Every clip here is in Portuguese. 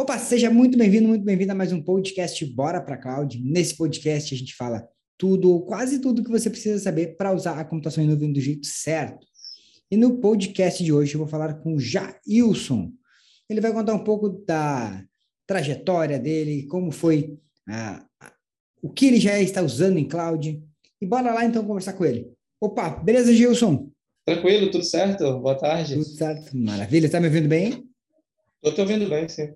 Opa, seja muito bem-vindo, muito bem-vindo a mais um podcast Bora para Cloud. Nesse podcast a gente fala tudo, quase tudo que você precisa saber para usar a computação em nuvem do jeito certo. E no podcast de hoje eu vou falar com o Jailson. Ele vai contar um pouco da trajetória dele, como foi, ah, o que ele já está usando em cloud. E bora lá então conversar com ele. Opa, beleza, Gilson? Tranquilo, tudo certo? Boa tarde. Tudo certo, maravilha. Está me ouvindo bem? Estou te ouvindo bem, sim.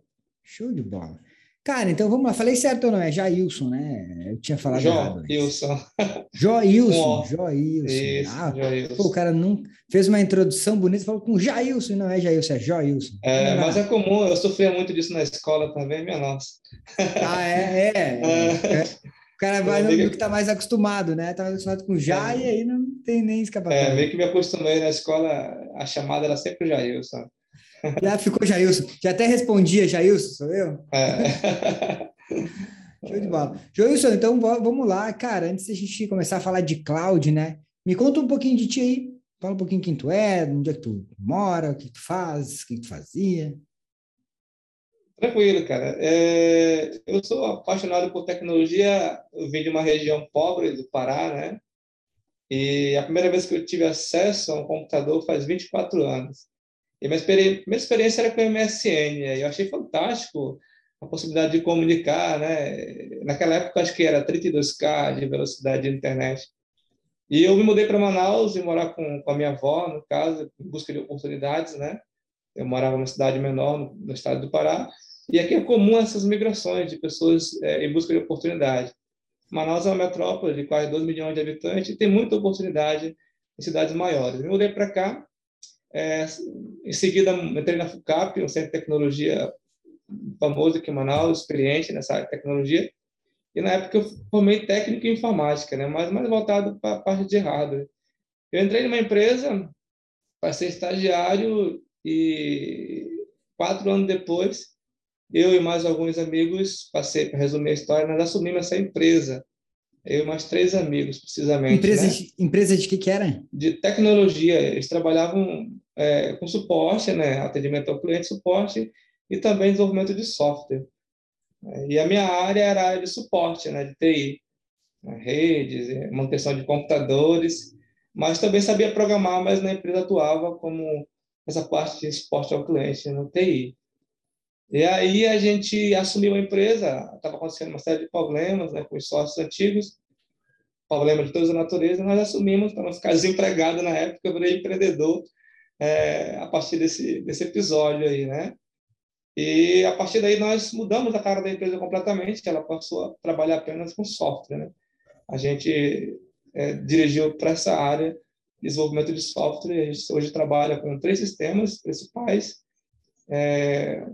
Show de bola. Cara, então vamos lá. Falei certo ou não? É Jailson, né? Eu tinha falado errado. Joilson. Joilson. Joilson. Isso, ah, Joilson. Pô, o cara não fez uma introdução bonita, falou com Jailson, não é Jailson, é Joilson. É, mas é comum, eu sofria muito disso na escola também, minha nossa. Ah, é? É. é. é. O cara vai no que tá mais acostumado, né? Tá mais acostumado com Já e aí não tem nem escapatória. É, meio que me acostumei na escola, a chamada era sempre Jailson. Já ficou Jailson. Já até respondia Jailson, sou eu? É. Show de bola. Jailson, então vamos lá, cara. Antes da gente começar a falar de cloud, né? Me conta um pouquinho de ti aí. Fala um pouquinho quem tu é, onde é que tu mora, o que tu faz, o que tu fazia. Tranquilo, cara. É, eu sou apaixonado por tecnologia. Eu vim de uma região pobre do Pará, né? E a primeira vez que eu tive acesso a um computador faz 24 anos. E minha experiência, minha experiência era com o MSN, eu achei fantástico a possibilidade de comunicar, né? Naquela época acho que era 32k de velocidade de internet. E eu me mudei para Manaus e morar com, com a minha avó, no caso, em busca de oportunidades, né? Eu morava numa cidade menor no, no estado do Pará, e aqui é comum essas migrações de pessoas é, em busca de oportunidade. Manaus é uma metrópole de quase 2 milhões de habitantes e tem muita oportunidade em cidades maiores. Eu me mudei para cá é, em seguida, entrei na FUCAP, um centro de tecnologia famoso aqui em Manaus, experiente nessa área de tecnologia. E na época eu formei técnico em informática, né? mas mais voltado para a parte de hardware. Eu entrei numa empresa, passei estagiário e quatro anos depois, eu e mais alguns amigos, passei para resumir a história, nós assumimos essa empresa. Eu e mais três amigos, precisamente. Empresa, né? de, empresa de que que era? De tecnologia. Eles trabalhavam é, com suporte, né, atendimento ao cliente, suporte e também desenvolvimento de software. E a minha área era a área de suporte, né, de TI, né, redes, é, manutenção de computadores, mas também sabia programar, mas na empresa atuava como essa parte de suporte ao cliente no TI. E aí a gente assumiu a empresa, estava acontecendo uma série de problemas né, com os sócios antigos, problema de toda a natureza, nós assumimos para não ficar desempregado na época, eu virei empreendedor é, a partir desse, desse episódio aí, né? E a partir daí nós mudamos a cara da empresa completamente, ela passou a trabalhar apenas com software, né? A gente é, dirigiu para essa área de desenvolvimento de software, a gente hoje trabalha com três sistemas principais, é,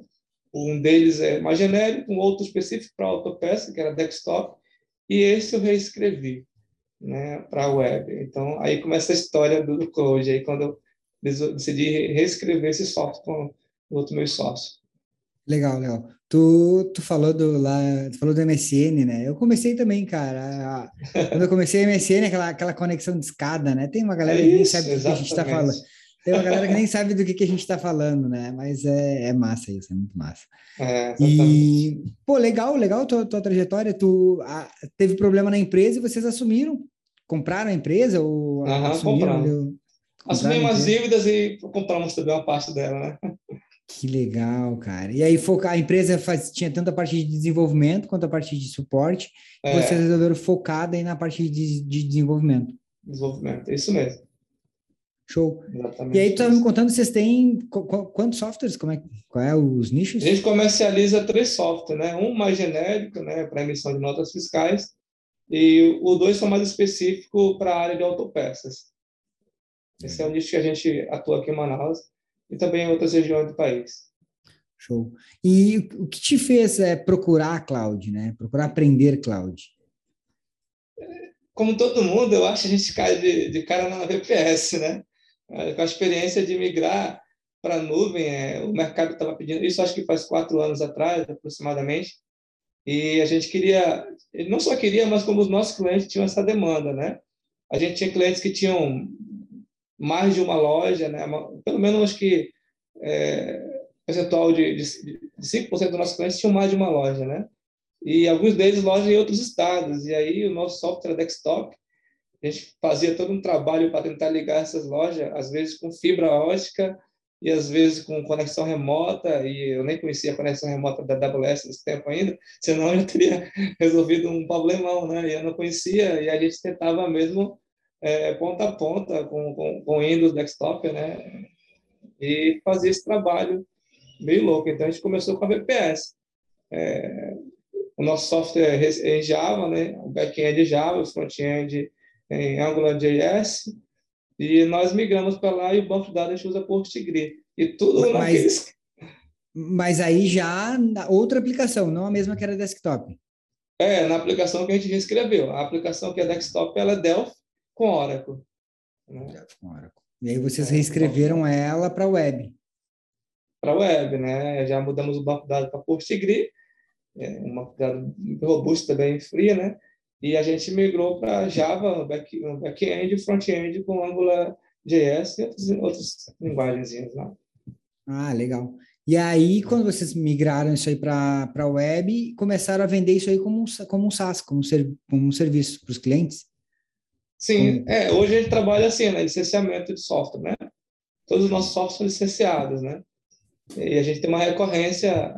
um deles é mais genérico, um outro específico para autopeça, que era desktop, e esse eu reescrevi né, para a web. Então, aí começa a história do Code, aí quando eu decidi reescrever esse software com outro meu sócio. Legal, legal. Tu, tu falou do lá, tu falou do MSN, né? Eu comecei também, cara. Quando eu comecei MSN, aquela, aquela conexão de escada, né? Tem uma galera é que nem sabe do que a gente está falando. Tem uma galera que nem sabe do que, que a gente está falando, né? Mas é, é massa isso, é muito massa. É, e, pô, legal, legal tua, tua trajetória. Tu a, teve problema na empresa e vocês assumiram? Compraram a empresa? Ou uhum, assumiram? Umas dívidas e compramos também uma parte dela, né? Que legal, cara. E aí focar, a empresa faz, tinha tanto a parte de desenvolvimento quanto a parte de suporte. É. Vocês resolveram focar aí na parte de, de desenvolvimento. Desenvolvimento, isso mesmo. Show. Exatamente e aí, tu estava me contando, vocês têm quantos softwares? Como é, qual é os nichos? A gente comercializa três softwares, né? Um mais genérico, né, para emissão de notas fiscais, e o dois são mais específico para a área de autopeças. Esse é o nicho que a gente atua aqui em Manaus e também em outras regiões do país. Show. E o que te fez é, procurar cloud, né? Procurar aprender cloud? Como todo mundo, eu acho que a gente cai de, de cara na VPS, né? Com a experiência de migrar para a nuvem, é, o mercado estava pedindo isso, acho que faz quatro anos atrás, aproximadamente, e a gente queria, não só queria, mas como os nossos clientes tinham essa demanda, né? A gente tinha clientes que tinham mais de uma loja, né? pelo menos acho que é, percentual de, de, de 5% dos nossos clientes tinham mais de uma loja, né? E alguns deles lojas em outros estados. E aí o nosso software desktop, a gente fazia todo um trabalho para tentar ligar essas lojas, às vezes com fibra ótica e às vezes com conexão remota, e eu nem conhecia a conexão remota da AWS nesse tempo ainda, senão eu teria resolvido um problemão, né? E eu não conhecia, e a gente tentava mesmo é, ponta a ponta com, com, com Windows Desktop, né? E fazer esse trabalho meio louco. Então a gente começou com a VPS. É, o nosso software é em Java, né? O back-end é Java, o front-end em AngularJS, e nós migramos para lá e o banco de dados a gente usa PostgreSQL. E tudo mas, naqueles... mas aí já na outra aplicação, não a mesma que era desktop. É, na aplicação que a gente reescreveu. A aplicação que é desktop, ela é Delphi com Oracle. Né? Delphi com Oracle. E aí vocês é, reescreveram é, ela para web. Para web, né? Já mudamos o banco de dados para PostgreSQL, é uma banco de dados robusto também fria, né? E a gente migrou para Java, back, back-end e front-end com Angular JS e outras, outras linguagens. Né? Ah, legal. E aí, quando vocês migraram isso aí para a web, começaram a vender isso aí como um, como um SaaS, como um, ser, como um serviço para os clientes? Sim, como... é, hoje a gente trabalha assim, né, licenciamento de software, né? Todos os nossos softwares são licenciados, né? E a gente tem uma recorrência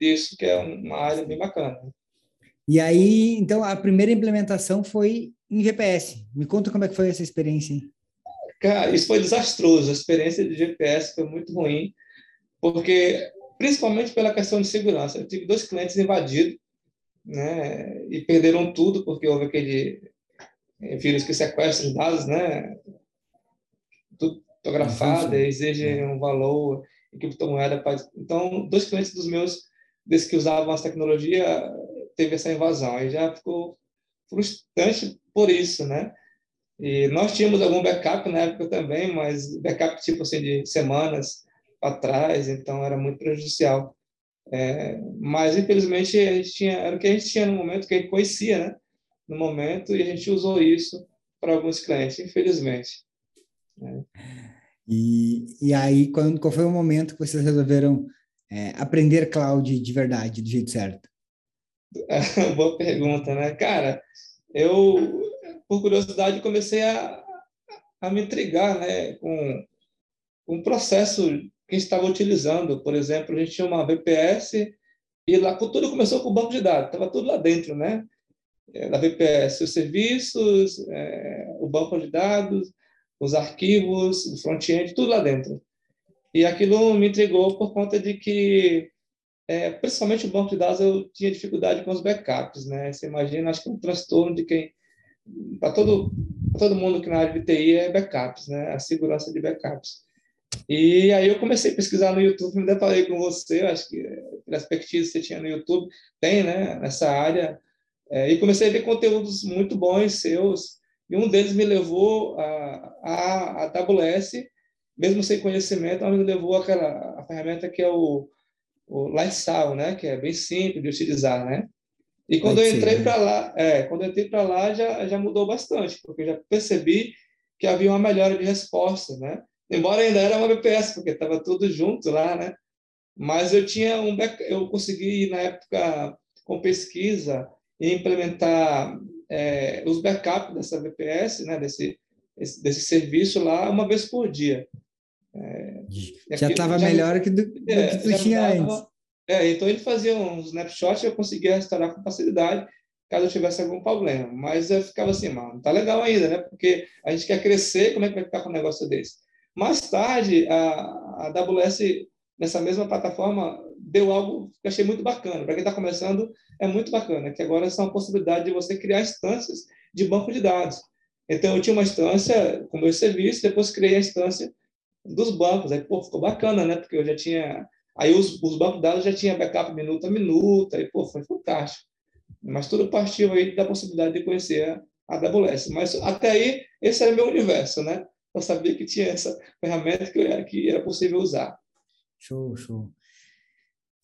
disso, que é uma área bem bacana. E aí, então, a primeira implementação foi em GPS. Me conta como é que foi essa experiência. Hein? Cara, isso foi desastroso. A experiência de GPS foi muito ruim, porque principalmente pela questão de segurança. Eu tive dois clientes invadidos, né, e perderam tudo porque houve aquele vírus que sequestra os dados, né, tudo fotografado, exige um valor em criptomoeda. Então, dois clientes dos meus, desde que usavam essa tecnologia, teve essa invasão. E já ficou frustrante por isso, né? E nós tínhamos algum backup na época também, mas backup tipo assim de semanas atrás, então era muito prejudicial. É, mas infelizmente a gente tinha, era o que a gente tinha no momento que a gente conhecia, né? No momento e a gente usou isso para alguns clientes, infelizmente. Né? E, e aí quando qual foi o momento que vocês resolveram é, aprender cloud de verdade, do jeito certo? Boa pergunta, né? Cara, eu, por curiosidade, comecei a, a me intrigar né, com, com o processo que estava utilizando. Por exemplo, a gente tinha uma VPS e lá tudo começou com o banco de dados, estava tudo lá dentro, né? É, da VPS, os serviços, é, o banco de dados, os arquivos, o front-end, tudo lá dentro. E aquilo me intrigou por conta de que é, principalmente o banco de dados, eu tinha dificuldade com os backups, né? Você imagina, acho que é um transtorno de quem para todo todo mundo que na área de TI é backups, né? A segurança de backups. E aí eu comecei a pesquisar no YouTube, me deparei com você, acho que pela expertise que você tinha no YouTube, tem, né? Nessa área. É, e comecei a ver conteúdos muito bons seus, e um deles me levou a, a, a AWS, mesmo sem conhecimento, me levou àquela a ferramenta que é o o Lifestyle, né? Que é bem simples de utilizar, né? E quando Pode eu entrei para lá, é, quando eu entrei para lá já já mudou bastante, porque eu já percebi que havia uma melhora de resposta, né? Embora ainda era uma BPS, porque estava tudo junto lá, né? Mas eu tinha um eu consegui na época com pesquisa implementar é, os backups dessa VPS, né? Desse desse serviço lá uma vez por dia. É, já estava melhor que do, do é, que tu tinha tava, antes. É, então ele fazia um snapshot e eu conseguia restaurar com facilidade caso eu tivesse algum problema. Mas eu ficava assim, mano, tá legal ainda, né? Porque a gente quer crescer, como é que vai ficar com um negócio desse? Mais tarde, a, a AWS, nessa mesma plataforma, deu algo que eu achei muito bacana. Para quem está começando, é muito bacana, que agora são a possibilidade de você criar instâncias de banco de dados. Então, eu tinha uma instância com meu serviço, depois criei a instância dos bancos. Aí, pô, ficou bacana, né? Porque eu já tinha. Aí os, os bancos dados já tinha backup minuto a minuto, aí, pô, foi fantástico. Mas tudo partiu aí da possibilidade de conhecer a AWS. Mas até aí, esse era meu universo, né? Eu sabia que tinha essa ferramenta que, eu, que era possível usar. Show, show.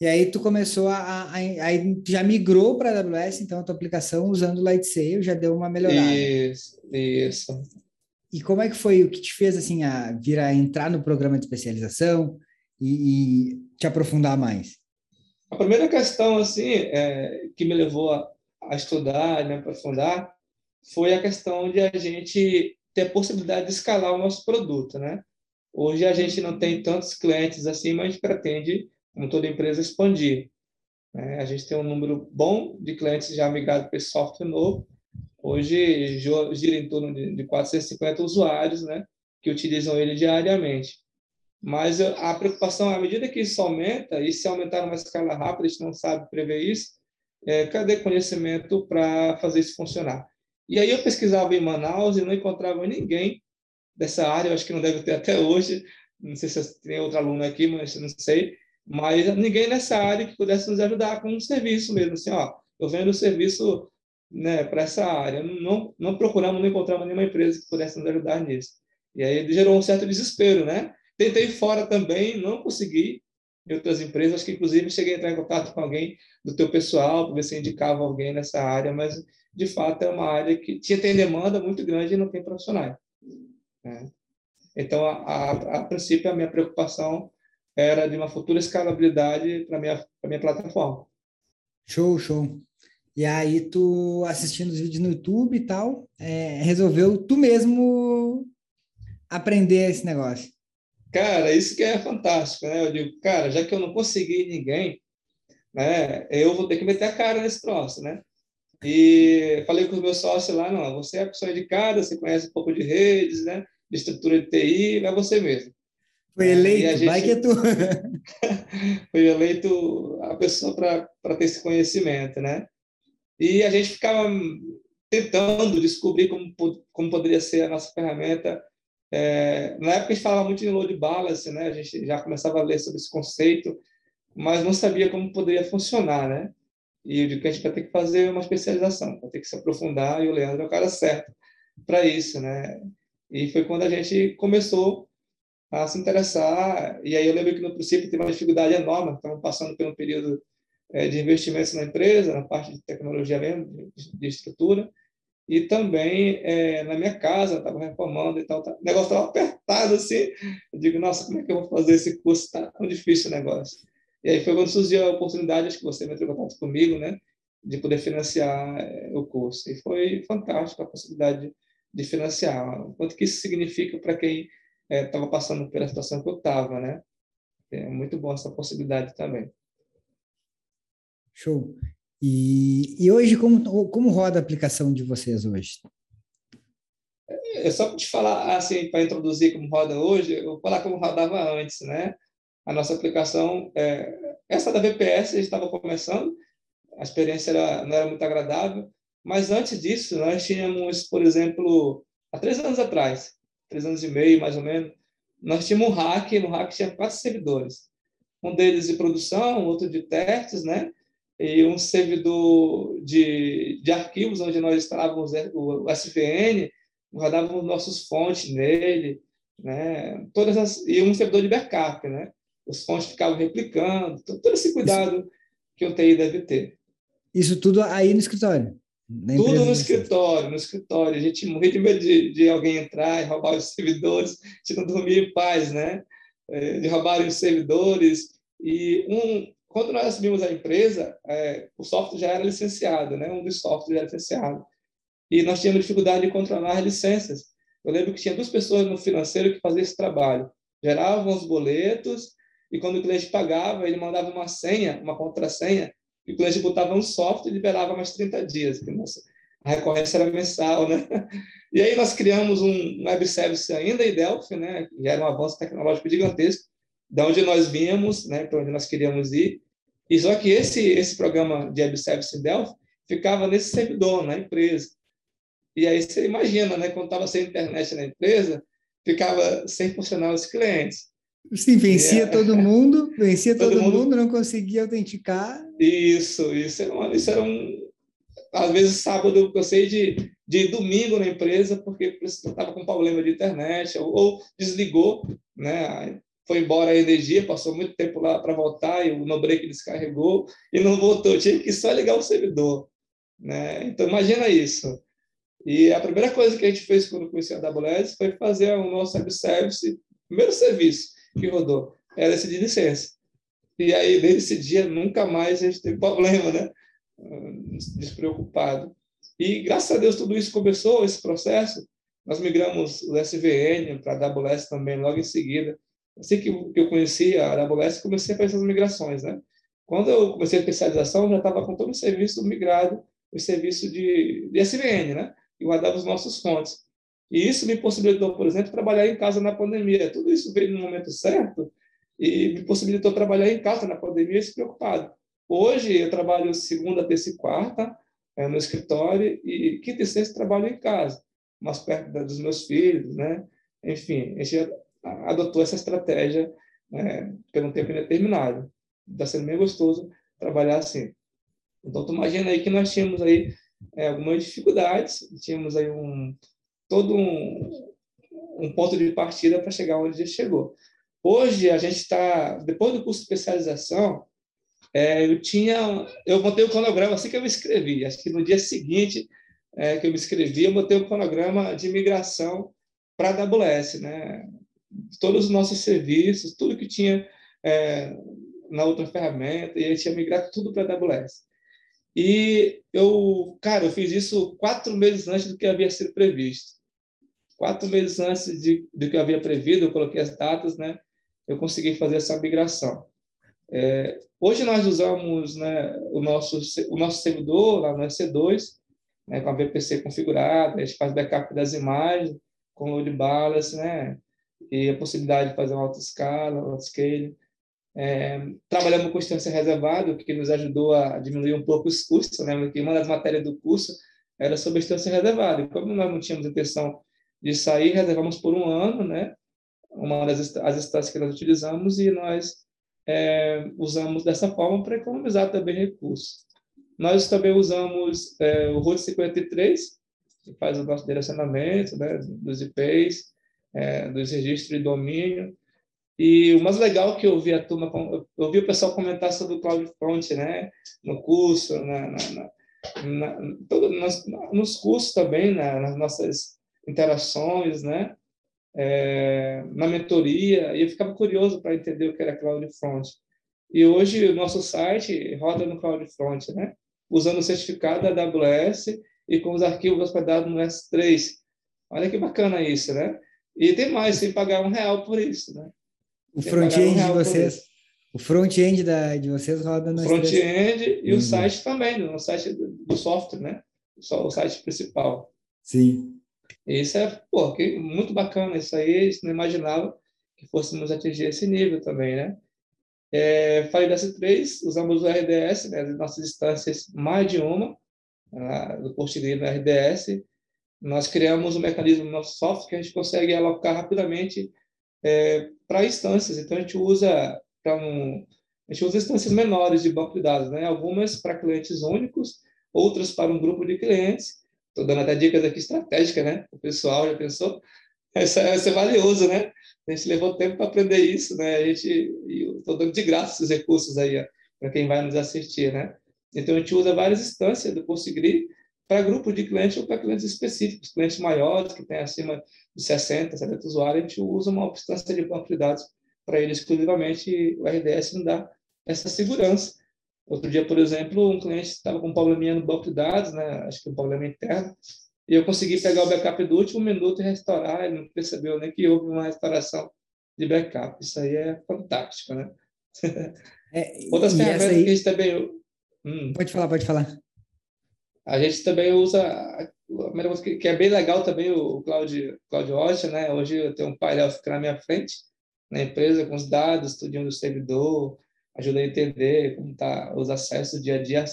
E aí tu começou a, a, a já migrou para a AWS, então a tua aplicação usando o Lightsail já deu uma melhorada. Isso, isso. E como é que foi o que te fez assim a vir a entrar no programa de especialização? e, e te aprofundar mais? A primeira questão assim é, que me levou a, a estudar, me aprofundar, foi a questão de a gente ter a possibilidade de escalar o nosso produto, né? Hoje a gente não tem tantos clientes assim, mas a gente pretende, como toda empresa, expandir. Né? A gente tem um número bom de clientes já migrados para esse software novo. Hoje gira em torno de 450 usuários, né? Que utilizam ele diariamente. Mas a preocupação, à medida que isso aumenta, e se aumentar numa escala rápida, a gente não sabe prever isso, é, cadê conhecimento para fazer isso funcionar? E aí eu pesquisava em Manaus e não encontrava ninguém dessa área, eu acho que não deve ter até hoje, não sei se tem outro aluno aqui, mas não sei, mas ninguém nessa área que pudesse nos ajudar com um serviço mesmo, assim, ó, eu vendo o serviço né, para essa área, não, não procuramos, não encontramos nenhuma empresa que pudesse nos ajudar nisso. E aí gerou um certo desespero, né? Tentei fora também, não consegui, em outras empresas, acho que inclusive cheguei a entrar em contato com alguém do teu pessoal, para ver se indicava alguém nessa área, mas de fato é uma área que tinha tem demanda muito grande e não tem profissionais. Né? Então, a, a, a, princípio, a minha preocupação era de uma futura escalabilidade para minha para minha plataforma. Show, show. E aí tu assistindo os vídeos no YouTube e tal, é, resolveu tu mesmo aprender esse negócio. Cara, isso que é fantástico, né? Eu digo, cara, já que eu não consegui ninguém, né, eu vou ter que meter a cara nesse troço, né? E falei com os meus sócios lá, não, você é a pessoa indicada, você conhece um pouco de redes, né? De estrutura de TI, é você mesmo. Foi eleito, gente... vai que é tu. Foi eleito a pessoa para ter esse conhecimento, né? E a gente ficava tentando descobrir como, como poderia ser a nossa ferramenta é, na época a gente falava muito em load balance, né? A gente já começava a ler sobre esse conceito, mas não sabia como poderia funcionar, né? E eu digo que a gente vai ter que fazer uma especialização, vai ter que se aprofundar, e o Leandro é o cara certo para isso, né? E foi quando a gente começou a se interessar, e aí eu lembro que no princípio teve uma dificuldade enorme, estamos passando por um período de investimentos na empresa, na parte de tecnologia mesmo, de, estrutura, e também é, na minha casa, estava reformando e tal, tá, o negócio estava apertado assim. Eu digo, nossa, como é que eu vou fazer esse curso? Está tão difícil o negócio. E aí foi quando surgiu a oportunidade, acho que você entrou em contato comigo, né, de poder financiar é, o curso. E foi fantástico a possibilidade de, financiar. O quanto que isso significa para quem estava é, passando pela situação que eu estava, né? É muito bom essa possibilidade também. Show. E, e hoje, como, como roda a aplicação de vocês hoje? É só para te falar, assim, para introduzir como roda hoje, eu vou falar como rodava antes, né? A nossa aplicação, é, essa da VPS, estava começando, a experiência era, não era muito agradável, mas antes disso, nós tínhamos, por exemplo, há três anos atrás, três anos e meio, mais ou menos, nós tínhamos um hack, no hack tinha quatro servidores. Um deles de produção, outro de testes, né? E um servidor de, de arquivos onde nós instalávamos o SVN, rodávamos nossos fontes nele, né? Todas as, e um servidor de backup, né? Os fontes ficavam replicando, todo esse cuidado Isso. que o TI deve ter. Isso tudo aí no escritório? Tudo no escritório, no escritório. A gente morria de medo de, de alguém entrar e roubar os servidores, a gente não dormia em paz, né? É, de roubarem os servidores. E um, quando nós assumimos a empresa, é, o software já era licenciado, né? um dos softwares já era licenciado. E nós tínhamos dificuldade de controlar as licenças. Eu lembro que tinha duas pessoas no financeiro que faziam esse trabalho. Geravam os boletos e quando o cliente pagava, ele mandava uma senha, uma contrassenha, e o cliente botava um software e liberava mais 30 dias. Nossa, a recorrência era mensal, né? E aí nós criamos um web service ainda em Delphi, né? Que era um avanço tecnológico gigantesco, da onde nós vínhamos, né? Para onde nós queríamos ir. E só que esse, esse programa de web service em Delphi ficava nesse servidor, na empresa. E aí você imagina, né, quando estava sem internet na empresa, ficava sem funcionar os clientes. Sim, vencia é, todo mundo, vencia todo, todo mundo, mundo, não conseguia autenticar. Isso, isso era, uma, isso era um. Às vezes, sábado, eu sei de, de domingo na empresa, porque estava com problema de internet, ou, ou desligou, né? Foi embora a energia, passou muito tempo lá para voltar e o no-break descarregou e não voltou. Tinha que só ligar o servidor. Né? Então, imagina isso. E a primeira coisa que a gente fez quando conheci a AWS foi fazer o nosso web service, primeiro serviço que rodou. era esse de licença. E aí, nesse dia, nunca mais a gente teve problema, né? Despreocupado. E, graças a Deus, tudo isso começou, esse processo. Nós migramos o SVN para a AWS também, logo em seguida. Assim que eu conheci a AWS, comecei a fazer essas migrações, né? Quando eu comecei a especialização, já estava com todo o serviço migrado, o serviço de, de SVN, né? E guardava os nossos fontes. E isso me possibilitou, por exemplo, trabalhar em casa na pandemia. Tudo isso veio no momento certo e me possibilitou trabalhar em casa na pandemia despreocupado. Hoje eu trabalho segunda, terça e quarta é, no escritório e quinta e sexta trabalho em casa, mais perto dos meus filhos, né? Enfim, a gente adotou essa estratégia é, por um tempo indeterminado está sendo bem gostoso trabalhar assim. Então, tu imagina aí que nós tínhamos aí é, algumas dificuldades, tínhamos aí um todo um, um ponto de partida para chegar onde a gente chegou. Hoje a gente está depois do curso de especialização, é, eu tinha eu montei o cronograma assim que eu me inscrevi. Acho que no dia seguinte é, que eu me inscrevi, eu botei o cronograma de migração para a AWS, né? Todos os nossos serviços, tudo que tinha é, na outra ferramenta, e a gente ia migrar tudo para a AWS. E eu, cara, eu fiz isso quatro meses antes do que havia sido previsto. Quatro meses antes de, do que havia previsto, eu coloquei as datas, né? Eu consegui fazer essa migração. É, hoje nós usamos né, o, nosso, o nosso servidor lá no EC2, né, com a VPC configurada, a gente faz backup das imagens, com load balance, né? E a possibilidade de fazer uma autoescala, autoscale. É, trabalhamos com instância reservada, o que nos ajudou a diminuir um pouco os custos, né? Porque uma das matérias do curso era sobre instância reservada. E como nós não tínhamos intenção de sair, reservamos por um ano, né? Uma das as instâncias que nós utilizamos e nós é, usamos dessa forma para economizar também recursos. Nós também usamos é, o Route 53, que faz o nosso direcionamento né, dos IPs, é, dos registros de domínio, e o mais legal que eu vi a turma, eu vi o pessoal comentar sobre o CloudFront, né, no curso, na, na, na, todo, nos, nos cursos também, né, nas nossas interações, né, é, na mentoria, e eu ficava curioso para entender o que era CloudFront. E hoje o nosso site roda no CloudFront, né, usando o certificado da AWS e com os arquivos hospedados no S3. Olha que bacana isso, né? E tem mais, sem pagar um real por isso, né? O front-end de vocês, o front-end de vocês roda no front-end e uhum. o site também, no site do software, né? Só o site principal. Sim. Isso é, pô, que muito bacana isso aí, não imaginava que fôssemos atingir esse nível também, né? É, falei da S3, usamos o RDS, né, as nossas instâncias, mais de uma, do Postgre no RDS. Nós criamos um mecanismo no nosso software que a gente consegue alocar rapidamente é, para instâncias. Então, a gente usa um, a gente usa instâncias menores de banco de dados, né? Algumas para clientes únicos, outras para um grupo de clientes. Estou dando até dicas aqui estratégicas, né? O pessoal já pensou. É, isso é valioso, né? A gente levou tempo para aprender isso, né? A gente, estou dando de graça esses recursos aí para quem vai nos assistir, né? Então a gente usa várias instâncias do PostgreSQL para grupos de clientes ou para clientes específicos, clientes maiores que têm acima de 60, 70 usuários, a gente usa uma instância de banco de dados para ele exclusivamente o RDS não dá essa segurança. Outro dia, por exemplo, um cliente estava com um probleminha no banco de dados, né? acho que um problema interno, e eu consegui pegar o backup do último minuto e restaurar, ele não percebeu nem que houve uma restauração de backup. Isso aí é fantástico, né? É, Outras ferramentas aí... que a gente também... Hum. Pode falar, pode falar. A gente também usa, que é bem legal também o Cloud, CloudWatch, né? Hoje eu tenho um painel aqui na minha frente, na empresa, com os dados, tudinho do servidor, ajuda a entender como tá os acessos dia a dia.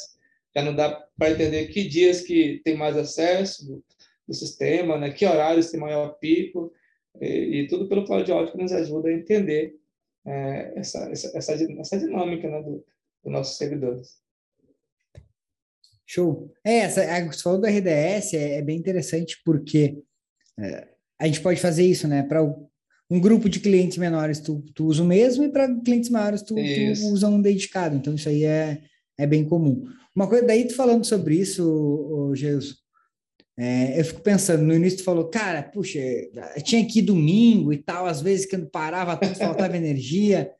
Já não dá para entender que dias que tem mais acesso do, do, sistema, né? Que horários tem maior pico, e, e tudo pelo CloudWatch que nos ajuda a entender é, essa, essa, essa, essa dinâmica né, do, dos nossos servidores. Show. É, essa, a, você falou do RDS, é, é bem interessante porque é, a gente pode fazer isso, né? Para um grupo de clientes menores, tu, tu usa o mesmo, e para clientes maiores, tu, tu, usa um dedicado. Então, isso aí é, é bem comum. Uma coisa, daí, tu falando sobre isso, Jesus, é, eu fico pensando, no início tu falou, cara, puxa, tinha aqui domingo e tal, às vezes que eu parava tudo, faltava energia.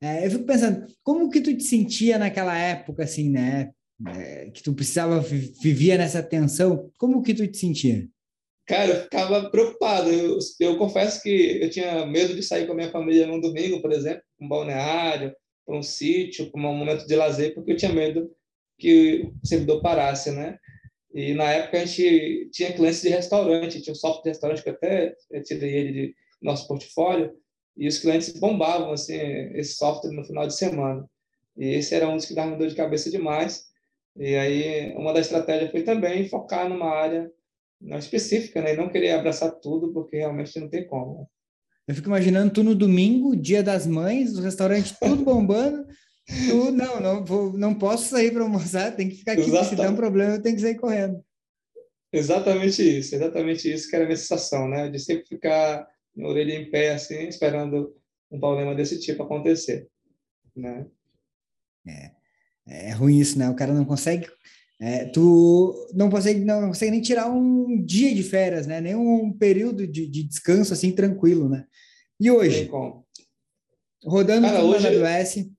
É, eu fico pensando, como que tu te sentia naquela época, assim, né? É, que tu precisava, vivia nessa tensão, como que tu te sentia? Cara, eu ficava preocupado. Eu, eu confesso que eu tinha medo de sair com a minha família num domingo, por exemplo, um balneário, para um sítio, para um momento de lazer, porque eu tinha medo que o servidor parasse, né? E na época a gente tinha clientes de restaurante, tinha um software de restaurante que até tirei ele de nosso portfólio, e os clientes bombavam assim esse software no final de semana. E esse era um dos que dava dor de cabeça demais. E aí uma das estratégias foi também focar numa área não específica, né? E não querer abraçar tudo, porque realmente não tem como. Eu fico imaginando tu no domingo, dia das mães, o restaurante tudo bombando, Tu, não, não, vou, não posso sair para almoçar, tem que ficar aqui, se der um problema eu tenho que sair correndo. Exatamente isso, exatamente isso que era a minha sensação, né? De sempre ficar em orelha em pé, assim, esperando um problema desse tipo acontecer, né? É, é ruim isso, né? O cara não consegue, é, tu não consegue, não consegue nem tirar um dia de férias, né? Nem um período de, de descanso, assim, tranquilo, né? E hoje? Rodando Cara, hoje... na AWS,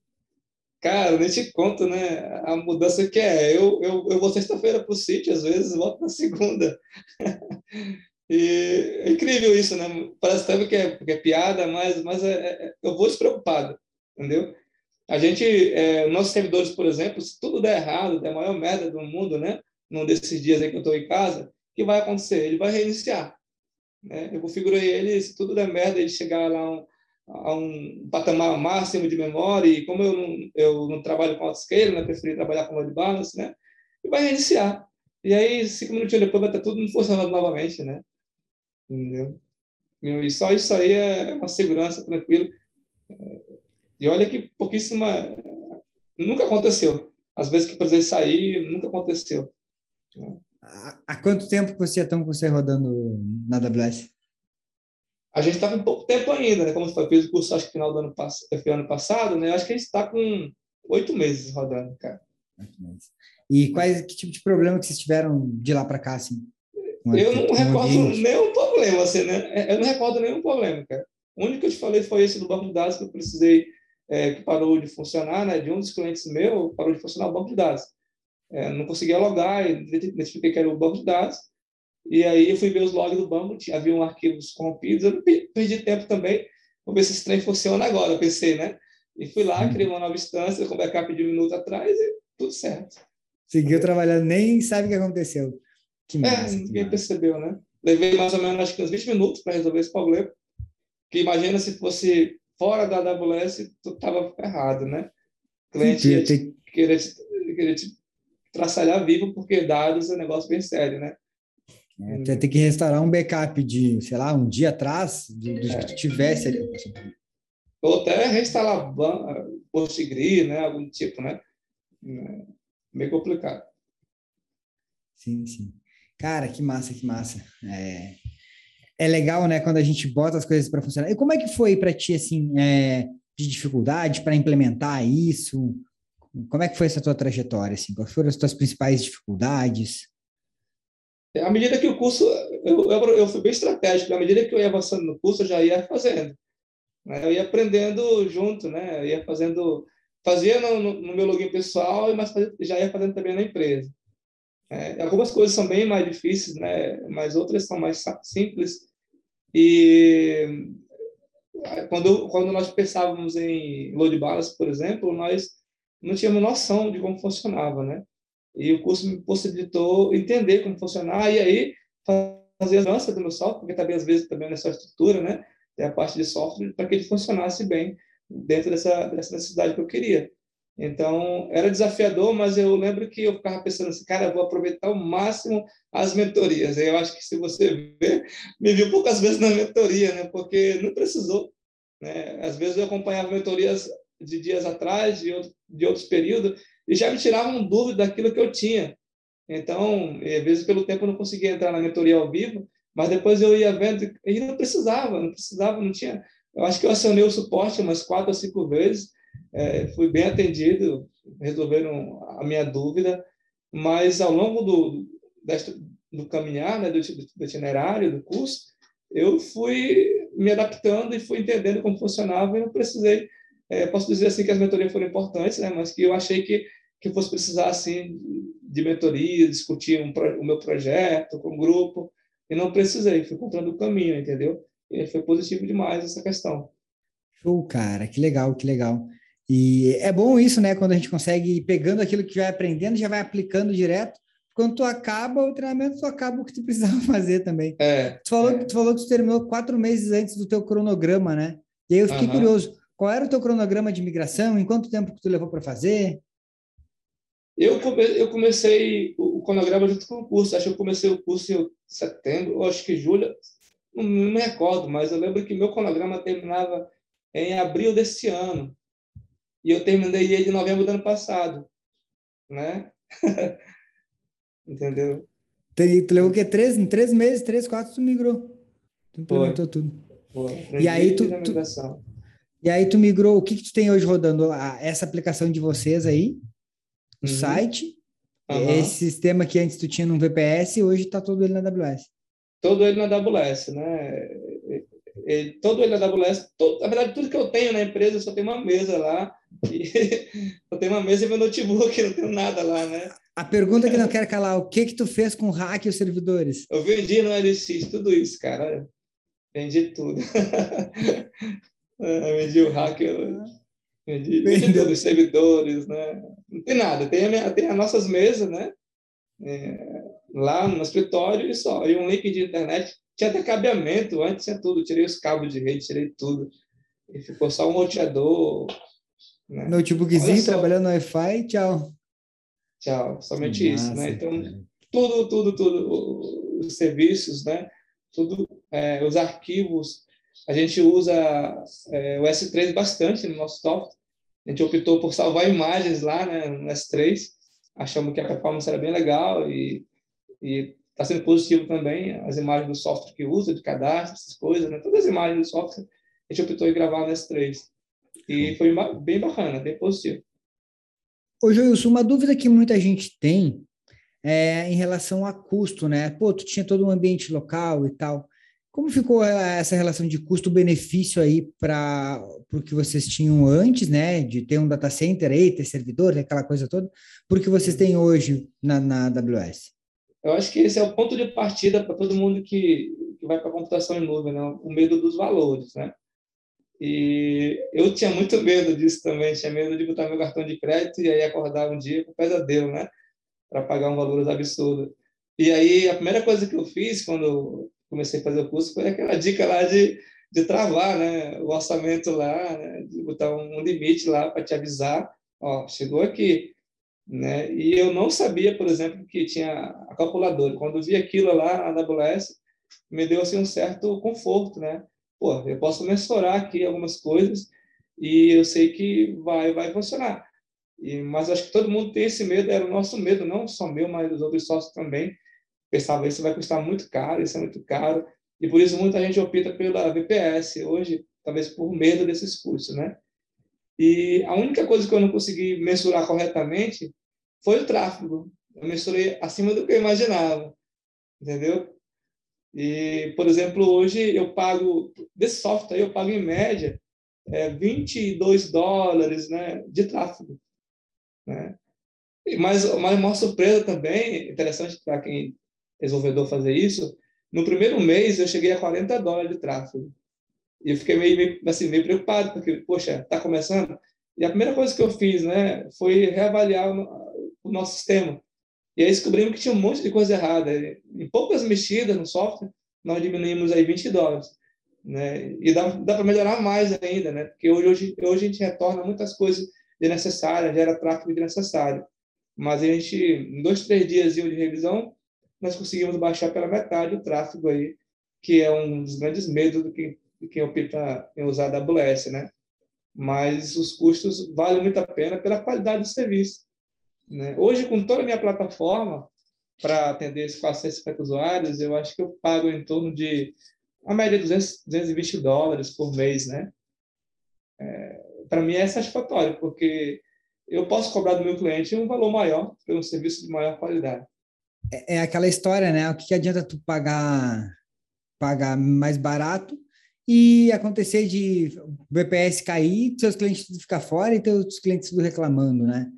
Cara, nem te conto, né? A mudança que é. Eu, eu, eu vou sexta-feira para o sítio, às vezes volto na segunda. e é incrível isso, né? Parece até que é, que é piada, mas, mas é, é, eu vou despreocupado, entendeu? A gente, é, nossos servidores, por exemplo, se tudo der errado, der a maior merda do mundo, né? Num desses dias aí que eu estou em casa, o que vai acontecer? Ele vai reiniciar. Né? Eu configurei ele, se tudo der merda, ele chegar lá um, a um patamar máximo de memória, e como eu não, eu não trabalho com autoscale, né, preferi trabalhar com load balance, né, e vai reiniciar. E aí, cinco minutinhos depois, vai estar tudo funcionando novamente, né? Entendeu? E só isso aí é uma segurança, tranquilo. E olha que pouquíssima... Nunca aconteceu. Às vezes que precisei sair, nunca aconteceu. Há quanto tempo você estão com você rodando na AWS? a gente está com pouco tempo ainda, né? Como eu fiz o curso, acho que final do ano, foi ano passado, né? Acho que a gente está com oito meses rodando, cara. E quais, que tipo de problema que vocês tiveram de lá para cá, assim? eu não recordo nenhum problema, assim, né? É, eu não recordo nenhum problema, cara. O único que eu te falei foi esse do banco de dados que eu precisei, é, que parou de funcionar, né? De um dos clientes meu, parou de funcionar o banco de dados. É, não conseguia logar, identifiquei que era o banco de dados, e aí eu fui ver os logs do banco, tinha, havia um arquivos corrompidos, eu não perdi tempo também, vou ver se esse trem funciona agora, eu pensei, né? E fui lá, criei uma nova instância com backup de um minuto atrás e tudo certo. Seguiu trabalhando, nem sabe o que aconteceu. Que é, massa, é, ninguém percebeu, né? Levei mais ou menos acho que uns 20 minutos para resolver esse problema. Que imagina se fosse fora da AWS, tu estava ferrado, né? O cliente ia te, querer, te, querer te traçalhar vivo, porque dados é um negócio bem sério, né? É. Tem que restaurar um backup de, sei lá, um dia atrás, de, de é. que tu tivesse ali. Ou até reinstalar PostgreSQL, né? Algum tipo, né? É meio complicado. Sim, sim. Cara, que massa, que massa. É, é legal, né, quando a gente bota as coisas para funcionar. E como é que foi para ti, assim, é, de dificuldade para implementar isso? Como é que foi essa tua trajetória, assim? Quais foram as tuas principais dificuldades? à medida que o curso, eu, eu, eu, fui bem estratégico, à medida que eu ia avançando no curso, eu já ia fazendo. Né? Eu ia aprendendo junto, né? Eu ia fazendo, fazia no, no meu login pessoal, mas já ia fazendo também na empresa. É, algumas coisas são bem mais difíceis, né? Mas outras são mais simples. E quando, quando nós pensávamos em load balance, por exemplo, nós não tínhamos noção de como funcionava, né? E o curso me possibilitou entender como funcionar e aí fazer a dança do meu software, porque também às vezes também nessa estrutura, né, tem a parte de software para que ele funcionasse bem dentro dessa, dessa necessidade que eu queria. Então, era desafiador, mas eu lembro que eu ficava pensando assim, cara, eu vou aproveitar ao máximo as mentorias. Eu acho que se você ver, me viu poucas vezes na mentoria, né? Porque não precisou, né? Às vezes eu acompanhava mentorias de dias atrás, de, outro, de outros períodos, e já me tiravam dúvida daquilo que eu tinha. Então, às vezes, pelo tempo, eu não conseguia entrar na mentoria ao vivo, mas depois eu ia vendo e não precisava, não precisava, não tinha. Eu acho que eu acionei o suporte umas quatro ou cinco vezes, é, fui bem atendido, resolveram a minha dúvida, mas ao longo do, do caminhar, né, do, do itinerário, do curso, eu fui me adaptando e fui entendendo como funcionava e não precisei é, posso dizer assim que as mentorias foram importantes, né? Mas que eu achei que que fosse precisar assim de mentoria, discutir um, o meu projeto com o grupo, e não precisei, fui encontrando o caminho, entendeu? E foi positivo demais essa questão. Show, cara, que legal, que legal. E é bom isso, né? Quando a gente consegue ir pegando aquilo que vai aprendendo, já vai aplicando direto. Quando tu acaba o treinamento, tu acaba o que tu precisava fazer também. É, tu, falou, é. tu falou que tu terminou quatro meses antes do teu cronograma, né? E aí eu fiquei uhum. curioso. Qual era o teu cronograma de migração? Em quanto tempo que tu levou para fazer? Eu, come, eu comecei o, cronograma junto com o curso. Acho que eu comecei o curso em setembro, acho que julho. Não, não me recordo, mas eu lembro que meu cronograma terminava em abril desse ano. E eu terminei ele em novembro do ano passado. Né? Entendeu? Tu levou o quê? Três, em três meses, três, quatro, tu migrou. Tu implementou tudo. Foi. E aí tu, tu, e aí tu migrou, o que que tu tem hoje rodando? Essa aplicação de vocês aí? o uhum. site. Uhum. Esse sistema que antes tu tinha no VPS, hoje está todo ele na AWS. Todo ele na AWS, né? Todo ele na AWS. Todo, na verdade, tudo que eu tenho na empresa, eu só tenho uma mesa lá. E, eu tenho uma mesa e meu notebook, não tenho nada lá, né? A pergunta que não quero calar, o que que tu fez com o hack e os servidores? Eu vendi no LX, tudo isso, cara. Vendi tudo. eu vendi o hack, eu de, de servidores, né? Não tem nada, tem, a minha, tem as nossas mesas, né? É, lá no escritório e só. E um link de internet. Tinha até cabeamento, antes tinha tudo. Tirei os cabos de rede, tirei tudo. E ficou só um roteador. Né? Notebookzinho, trabalhando no Wi-Fi, tchau. Tchau, somente isso, né? Então, tudo, tudo, tudo, os serviços, né? Tudo, é, os arquivos a gente usa é, o S3 bastante no nosso software. A gente optou por salvar imagens lá né, no S3. Achamos que a performance era bem legal e está sendo positivo também as imagens do software que usa, de cadastro, essas coisas. Né? Todas as imagens do software a gente optou em gravar no S3. E foi bem bacana, bem positivo. Ô, Joilson, uma dúvida que muita gente tem é em relação a custo, né? Pô, tu tinha todo um ambiente local e tal. Como ficou eh, essa relação de custo-benefício aí para o que vocês tinham antes, né? De ter um data center aí, ter servidor, aquela coisa toda, por que vocês têm hoje na, na AWS? Eu acho que esse é o ponto de partida para todo mundo que, que vai para a computação em nuvem, né? o medo dos valores, né? E eu tinha muito medo disso também, tinha medo de botar meu cartão de crédito e aí acordar um dia com pesadelo, né? Para pagar um valor absurdo. E aí a primeira coisa que eu fiz quando comecei a fazer o curso foi aquela dica lá de, de travar né, o orçamento lá, né, de botar um limite lá para te avisar, ó, chegou aqui. Né? E eu não sabia, por exemplo, que tinha a calculadora. Quando vi aquilo lá na AWS, me deu assim, um certo conforto, né? Pô, eu posso mensurar aqui algumas coisas e eu sei que vai vai funcionar. E, mas acho que todo mundo tem esse medo, era o nosso medo, não só meu, mas dos outros sócios também, pensava isso vai custar muito caro, isso é muito caro, e por isso muita gente opta pela VPS hoje, talvez por medo desses custos, né? E a única coisa que eu não consegui mensurar corretamente foi o tráfego. Eu mensurei acima do que eu imaginava, entendeu? E, por exemplo, hoje eu pago, desse software eu pago em média é, 22 dólares né, de tráfego. Né? Mas, mas uma surpresa também, interessante para quem desenvolvedor fazer isso, no primeiro mês eu cheguei a 40 dólares de tráfego. E eu fiquei meio, meio, assim, meio preocupado, porque, poxa, está começando. E a primeira coisa que eu fiz né, foi reavaliar o nosso sistema. E aí descobrimos que tinha um monte de coisa errada. Em poucas mexidas no software, nós diminuímos aí 20 dólares. Né? E dá, dá para melhorar mais ainda, né? porque hoje, hoje, hoje a gente retorna muitas coisas desnecessárias, gera tráfego desnecessário. Mas a gente, em dois, três dias de revisão, nós conseguimos baixar pela metade o tráfego aí, que é um dos grandes medos do que, de quem opta em usar a AWS, né? Mas os custos valem muito a pena pela qualidade do serviço. Né? Hoje, com toda a minha plataforma, para atender esses 450 usuários, eu acho que eu pago em torno de, a média, 200, 220 dólares por mês, né? É, para mim é satisfatório, porque eu posso cobrar do meu cliente um valor maior pelo serviço de maior qualidade. É, é aquela história, né? O que, que adianta tu pagar, pagar mais barato e acontecer de o BPS cair, seus clientes tudo ficar fora e teus clientes tudo reclamando, né?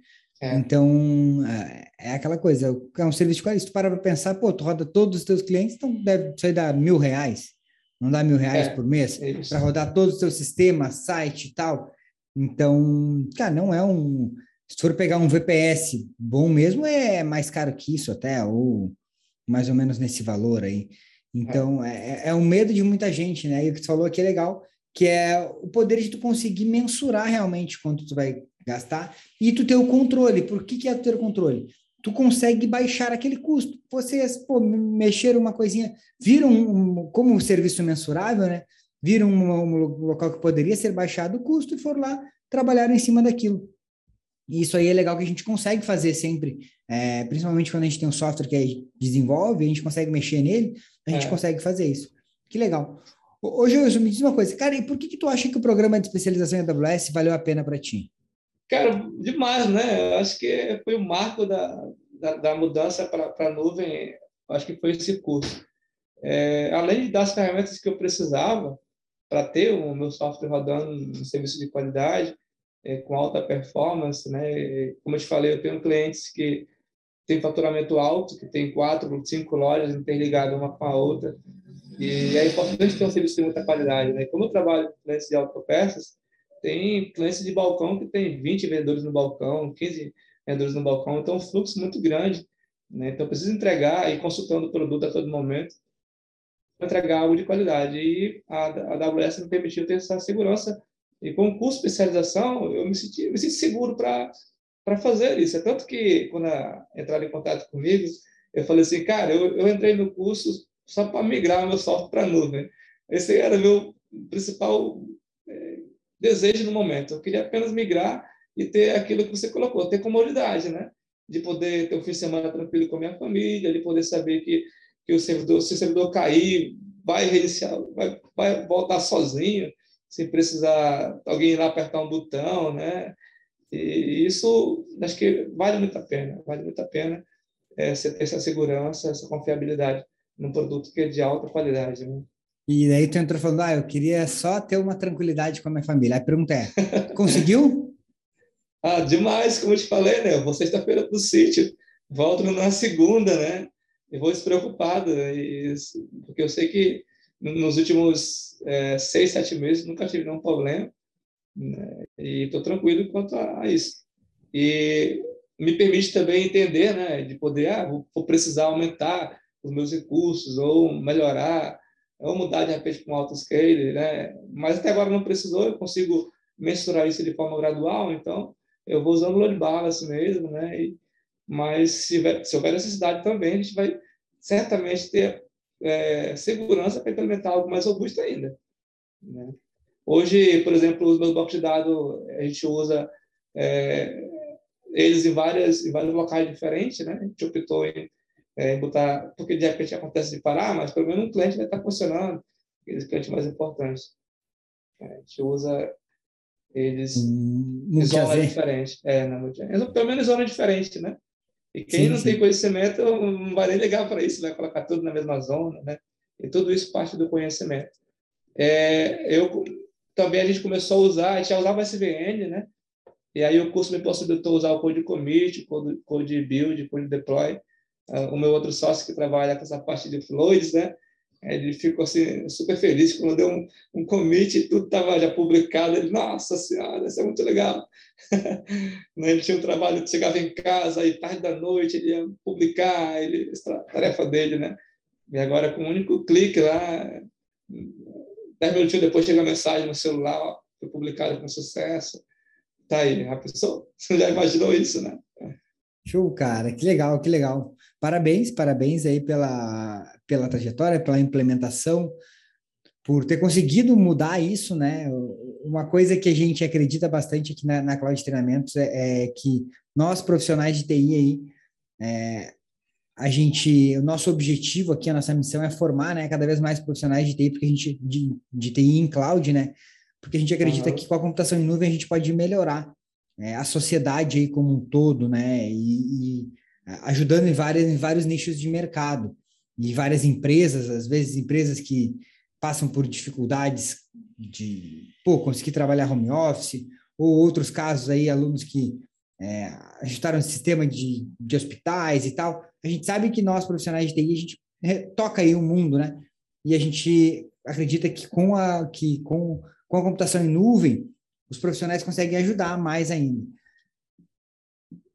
É. Então, é, é aquela coisa, é um serviço de qualidade. Se tu parar para pensar, pô, tu roda todos os teus clientes, então deve sair dar mil reais. Não dá mil reais é, por mês é para rodar todo o seu sistema, site e tal. Então, cara, não é um. Se for pegar um VPS bom mesmo, é mais caro que isso até, ou mais ou menos nesse valor aí. Então, é, é, é um medo de muita gente, né? E o que tu falou aqui é legal, que é o poder de tu conseguir mensurar realmente quanto tu vai gastar e tu ter o controle. Por que, que é ter o controle? Tu consegue baixar aquele custo. Vocês, pô, mexer uma coisinha, viram um, como um serviço mensurável, né? Viram um, um, local que poderia ser baixado o custo e foram lá trabalhar em cima daquilo. E isso aí é legal que a gente consegue fazer sempre, é, principalmente quando a gente tem um software que a gente desenvolve, a gente consegue mexer nele, a gente é. consegue fazer isso. Que legal. Hoje, eu me diz uma coisa, cara, e por que, que tu acha que o programa de especialização em AWS valeu a pena para ti? Cara, demais, né? Acho que foi o marco da, da, da mudança para a nuvem, acho que foi esse curso. É, além das ferramentas que eu precisava para ter o meu software rodando um serviço de qualidade, é, com alta performance, né? Como eu te falei, eu tenho clientes que têm faturamento alto, que tem quatro, cinco lojas interligadas uma com a outra, e é importante ter um serviço de muita qualidade, né? Como eu trabalho com clientes de autopeças, tem clientes de balcão que tem 20 vendedores no balcão, 15 vendedores no balcão, então é um fluxo muito grande. Né? Então, precisa entregar e consultando o produto a todo momento para entregar algo de qualidade. E a, AWS me permitiu ter essa segurança. E com o curso de especialização, eu me senti, me senti seguro para fazer isso. É tanto que, quando entraram em contato comigo, eu falei assim, cara, eu, eu entrei no curso só para migrar meu software para a nuvem. Esse era meu principal desejo no momento. Eu queria apenas migrar e ter aquilo que você colocou, ter comodidade, né? De poder ter um fim de semana tranquilo com a minha família, de poder saber que, que o servidor, se o servidor cair, vai reiniciar, vai, vai voltar sozinho, sem precisar alguém ir lá apertar um botão, né? E isso acho que vale muito a pena, vale muito a pena é, você ter essa segurança, essa confiabilidade num produto que é de alta qualidade. Né? E daí tu entrou falando, ah, eu queria só ter uma tranquilidade com a minha família. A pergunta é, conseguiu? ah, demais, como eu te falei, né? Vou sexta-feira pro sítio, volto na segunda, né? E vou despreocupado, né? e, porque eu sei que nos últimos é, seis, sete meses nunca tive nenhum problema, né? e estou tranquilo quanto a, isso. E me permite também entender, né? De poder, ah, vou precisar aumentar os meus recursos ou melhorar ou mudar de repente para um autoscale, né? Mas até agora não precisou, eu consigo mensurar isso de forma gradual, então eu vou usando load balance mesmo, né? E, mas se, se houver necessidade também, a gente vai certamente ter é, segurança para implementar algo mais robusto ainda. Né? Hoje, por exemplo, os meus bancos de dados, a gente usa é, eles em, várias, em vários locais diferentes, né? A gente optou em é, botar, porque de repente acontece de parar, mas pelo menos um cliente vai estar funcionando, aqueles clientes mais importantes. É, a gente usa eles hum, em zona diferente. É, na pelo menos zona diferente, né? E quem sim, não sim. tem conhecimento não vai nem ligar para isso, vai colocar tudo na mesma zona, né? E tudo isso parte do conhecimento. É, eu também a gente começou a usar, a gente já usava SVN, né? E aí o curso me possibilitou usar o code commit, code, code build, code deploy, o meu outro sócio que trabalha com essa parte de fluids, né? Ele ficou assim, super feliz quando deu um, um commit e tudo estava já publicado. Ele, nossa senhora, isso é muito legal. Né, ele tinha um trabalho, chegava em casa e tarde da noite ele ia publicar, ele, tarefa dele, né? E agora com um único clique lá, dez minutinhos depois chega a mensagem no celular, foi publicado com sucesso. Tá aí, a pessoa, já imaginou isso, né? Show, cara, que legal, que legal. Parabéns, parabéns aí pela, pela trajetória, pela implementação, por ter conseguido mudar isso, né? Uma coisa que a gente acredita bastante aqui na, na Cloud Treinamentos é, é, que nós, profissionais de TI aí, é, a gente, o nosso objetivo aqui, a nossa missão é formar, né, cada vez mais profissionais de TI, porque a gente, de, de TI em cloud, né? Porque a gente acredita uhum. que com a computação em nuvem a gente pode melhorar é, a sociedade aí como um todo, né? E, e ajudando em, várias, em vários nichos de mercado e várias empresas, às vezes empresas que passam por dificuldades de pô, conseguir trabalhar home office, ou outros casos aí, alunos que é, ajustaram o sistema de, de hospitais e tal. A gente sabe que nós, profissionais de TI, a gente toca aí o mundo, né? E a gente acredita que com a, que com, com a computação em nuvem, os profissionais conseguem ajudar mais ainda.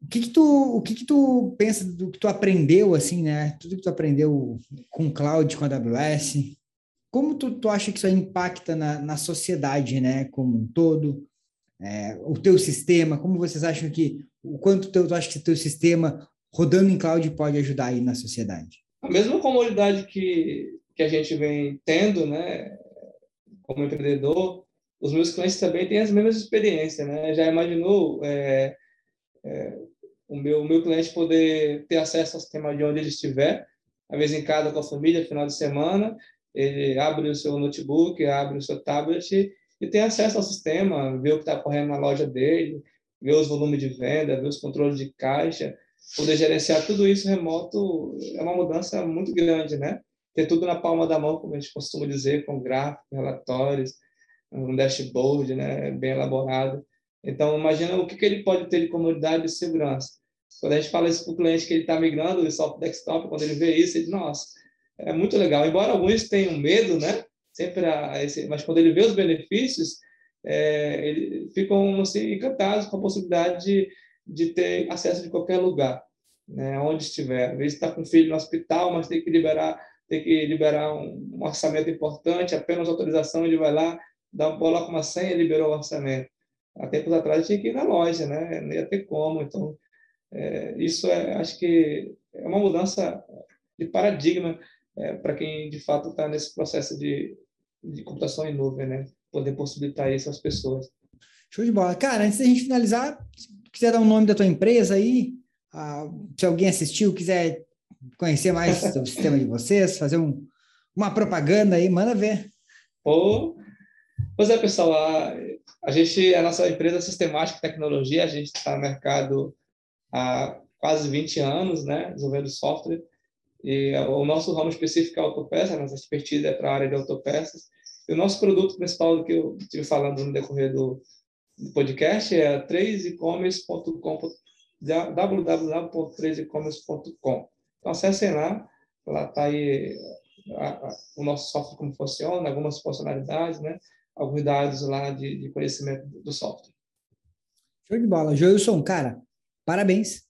O que que tu, o que que tu pensa do que tu aprendeu, assim, né? Tudo que tu aprendeu com cloud, com a AWS, como tu, tu acha que isso impacta na, na sociedade, né, como um todo? É, o teu sistema, como vocês acham que, o quanto teu, tu acha que o teu sistema rodando em cloud pode ajudar aí na sociedade? A mesma comodidade que, que a gente vem tendo, né, como empreendedor, os meus clientes também têm as mesmas experiências, né? Já imaginou é, é, o meu, o meu cliente poder ter acesso ao sistema de onde ele estiver, às vezes em casa com a família, final de semana, ele abre o seu notebook, abre o seu tablet e tem acesso ao sistema, vê o que está correndo na loja dele, vê os volumes de venda, vê os controles de caixa, poder gerenciar tudo isso remoto é uma mudança muito grande, né? Ter tudo na palma da mão, como a gente costuma dizer, com gráficos, relatórios, um dashboard, né, bem elaborado. Então, imagina o que, que ele pode ter de comodidade e segurança. Quando a gente fala isso para o cliente que ele está migrando do software desktop, quando ele vê isso, ele diz, nossa, é muito legal. Embora alguns tenham medo, né? Sempre esse, mas quando ele vê os benefícios, é, eles ficam assim, encantados com a possibilidade de, de ter acesso de qualquer lugar, né? Onde estiver. Às vezes está com filho no hospital, mas tem que liberar tem que liberar um, um orçamento importante, apenas autorização, ele vai lá, dá uma bola com uma senha e liberou o orçamento. Há tempos atrás tinha que ir na loja, né? Não ia ter como. Então, é, isso é, acho que é uma mudança de paradigma é, para quem de fato está nesse processo de, de computação em nuvem, né? Poder possibilitar isso às pessoas. Show de bola. Cara, antes da gente finalizar, se quiser dar o um nome da tua empresa aí, ah, se alguém assistiu, quiser conhecer mais sobre o sistema de vocês, fazer um, uma propaganda aí, manda ver. Oh, pois é, pessoal, a, a gente, a nossa empresa Sistemática Tecnologia, a gente está no mercado há quase 20 anos, né, desenvolvendo software, e o nosso ramo específico é autopeça, nossa expertise é para a área de autopeças. E o nosso produto principal que eu estive falando no decorrer do, do podcast é 3ecommerce.com, www.3ecommerce.com. Então acessem lá, lá está aí a, a, o nosso software como funciona, algumas funcionalidades, né? Alguns dados lá de, de conhecimento do software. Show de bola. Joilson, cara, parabéns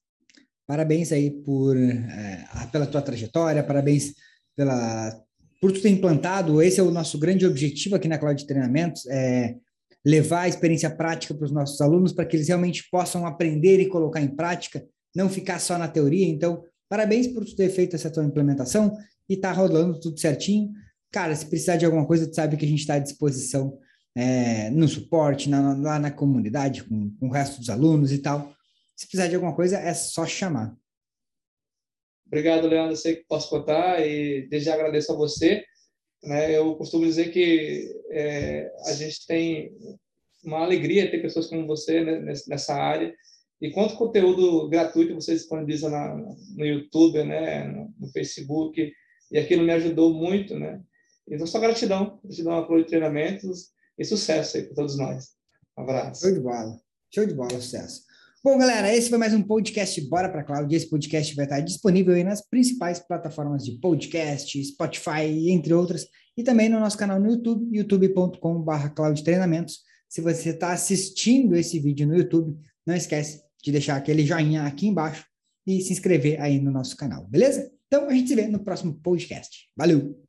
Parabéns aí por, é, pela tua trajetória, parabéns pela, por tu ter implantado. Esse é o nosso grande objetivo aqui na Cloud Treinamentos, é levar a experiência prática para os nossos alunos, para que eles realmente possam aprender e colocar em prática, não ficar só na teoria. Então, parabéns por tu ter feito essa tua implementação e tá rolando tudo certinho. Cara, se precisar de alguma coisa, tu sabe que a gente está à disposição é, no suporte, na, lá na comunidade, com, com o resto dos alunos e tal. Se precisar de alguma coisa, é só chamar. Obrigado, Leandro. Eu sei que posso contar e desde já agradeço a você. Né? Eu costumo dizer que é, a gente tem uma alegria ter pessoas como você né, nessa área. E quanto conteúdo gratuito você disponibiliza na, no YouTube, né, no Facebook, e aquilo me ajudou muito, né? Então, só gratidão, gratidão de Treinamentos e sucesso aí para todos nós. Um abraço. Show de bola. Show de bola, sucesso. Bom, galera, esse foi mais um podcast Bora para Cloud. Esse podcast vai estar disponível aí nas principais plataformas de podcast, Spotify, entre outras, e também no nosso canal no YouTube, youtube.com.br Cloud Treinamentos. Se você está assistindo esse vídeo no YouTube, não esquece de deixar aquele joinha aqui embaixo e se inscrever aí no nosso canal, beleza? Então a gente se vê no próximo podcast. Valeu!